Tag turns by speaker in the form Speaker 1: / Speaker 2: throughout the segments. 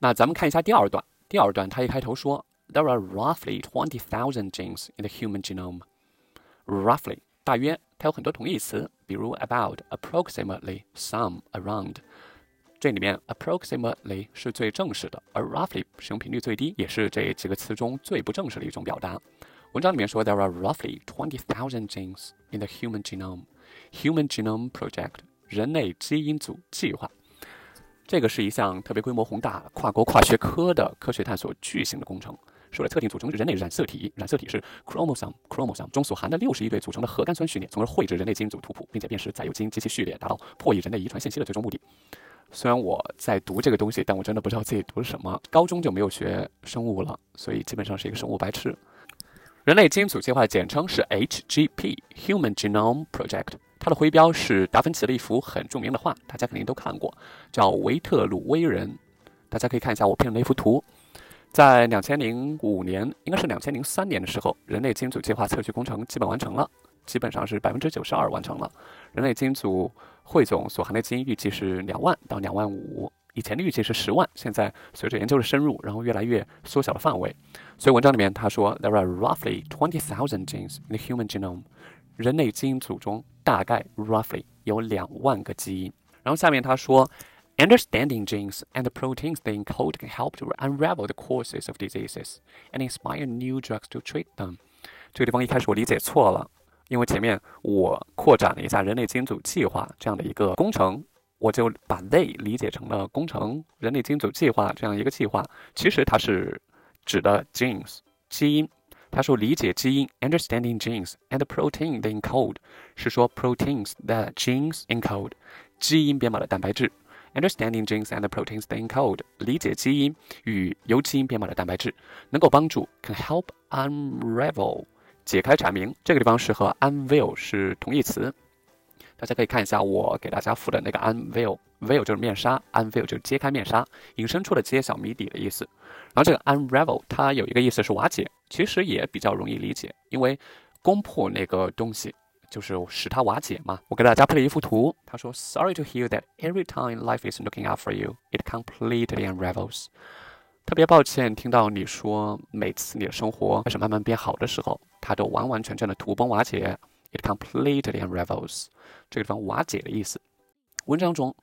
Speaker 1: 那咱们看一下第二段。第二段它一开头说，There are roughly twenty thousand genes in the human genome. Roughly 大约，它有很多同义词，比如 about、approximately、some、around。这里面 approximately 是最正式的，而 roughly 使用频率最低，也是这几个词中最不正式的一种表达。文章里面说，There are roughly twenty thousand genes in the human genome. Human Genome Project 人类基因组计划。 这个是一项特别规模宏大、跨国跨学科的科学探索巨型的工程，是为了测定组成人类染色体（染色体是 chromosome chromosome 中所含的六十亿对组成的核苷酸序列），从而绘制人类基因组图谱，并且辨识载有基因及其序列，达到破译人类遗传信息的最终目的。虽然我在读这个东西，但我真的不知道自己读什么。高中就没有学生物了，所以基本上是一个生物白痴。人类基因组计划简称是 HGP（Human Genome Project）。它的徽标是达芬奇的一幅很著名的画，大家肯定都看过，叫《维特鲁威人》。大家可以看一下我配的那幅图。在两千零五年，应该是两千零三年的时候，人类基因组计划测序工程基本完成了，基本上是百分之九十二完成了。人类基因组汇总所含的基因预计是两万到两万五，以前的预计是十万，现在随着研究的深入，然后越来越缩小了范围。所以文章里面他说，There are roughly twenty thousand genes in the human genome。人类基因组中大概 roughly 有两万个基因。然后下面他说，understanding genes and proteins they encode can help to unravel the causes of diseases and inspire new drugs to treat them。这个地方一开始我理解错了，因为前面我扩展了一下人类基因组计划这样的一个工程，我就把 they 理解成了工程人类基因组计划这样一个计划。其实它是指的 genes 基因。他说理解基因，understanding genes and protein they encode，是说 proteins that genes encode，基因编码的蛋白质。understanding genes and proteins they encode，理解基因与由基因编码的蛋白质，能够帮助 can help unravel，解开阐明。这个地方是和 unveil 是同义词。大家可以看一下我给大家附的那个 unveil，veil 就是面纱，unveil 就是揭开面纱，引申出了揭晓谜底的意思。然后这个 unravel 它有一个意思是瓦解，其实也比较容易理解，因为攻破那个东西就是使它瓦解嘛。我给大家配了一幅图，他说：“Sorry to hear that every time life is looking out for you, it completely unravels。”特别抱歉听到你说每次你的生活开始慢慢变好的时候，它都完完全全的土崩瓦解。It completely unravels。这个地方瓦解的意思。文章中，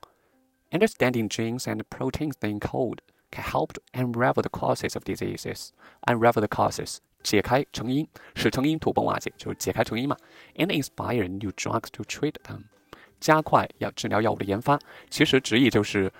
Speaker 1: understanding genes and proteins they encode can help to unravel the causes of diseases. Unravel the causes，解开成因，使成因土崩瓦解，就是解开成因嘛。And inspire new drugs to treat them，加快要治疗药物的研发。其实直译就是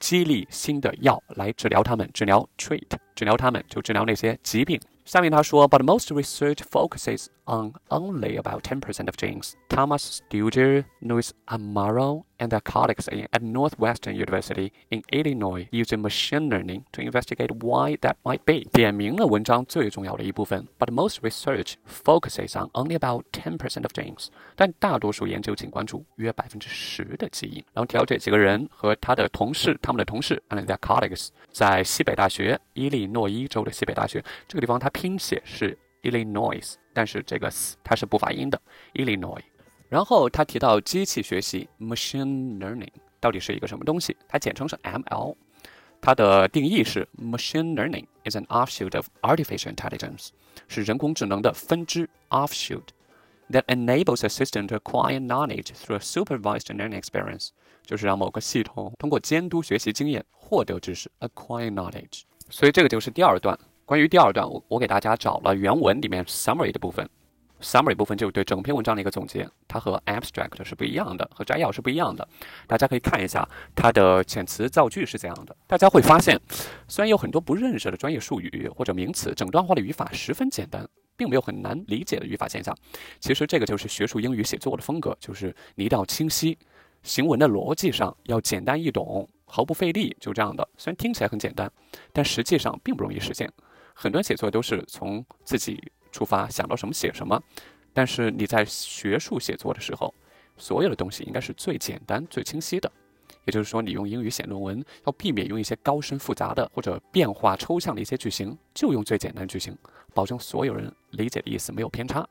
Speaker 1: 激励新的药来治疗他们，治疗 treat，治疗他们就治疗那些疾病。 下面他说，But most research focuses on only about 10% of genes. Thomas Studer, Louis Amaro, and their colleagues in, at Northwestern University in Illinois using machine learning to investigate why that might be. 点明了文章最重要的一部分。But most research focuses on only about 10% of genes. 但大多数研究仅关注约百分之十的基因。然后提到这几个人和他的同事，他们的同事，and their colleagues，在西北大学，伊利诺伊州的西北大学这个地方，它拼写是 Illinois，但是这个 s 它是不发音的 Illinois。然后他提到机器学习 machine learning 到底是一个什么东西？它简称是 ML。它的定义是 machine learning is an offshoot of artificial intelligence，是人工智能的分支 offshoot that enables a system to acquire knowledge through a supervised learning experience，就是让某个系统通过监督学习经验获得知识 acquire knowledge。所以这个就是第二段。关于第二段，我我给大家找了原文里面 summary 的部分，summary 部分就是对整篇文章的一个总结，它和 abstract 是不一样的，和摘要是不一样的。大家可以看一下它的遣词造句是这样的。大家会发现，虽然有很多不认识的专业术语或者名词，整段话的语法十分简单，并没有很难理解的语法现象。其实这个就是学术英语写作的风格，就是你一定要清晰，行文的逻辑上要简单易懂，毫不费力，就这样的。虽然听起来很简单，但实际上并不容易实现。很多写作都是从自己出发，想到什么写什么。但是你在学术写作的时候，所有的东西应该是最简单、最清晰的。也就是说，你用英语写论文，要避免用一些高深复杂的或者变化抽象的一些句型，就用最简单的句型，保证所有人理解的意思没有偏差。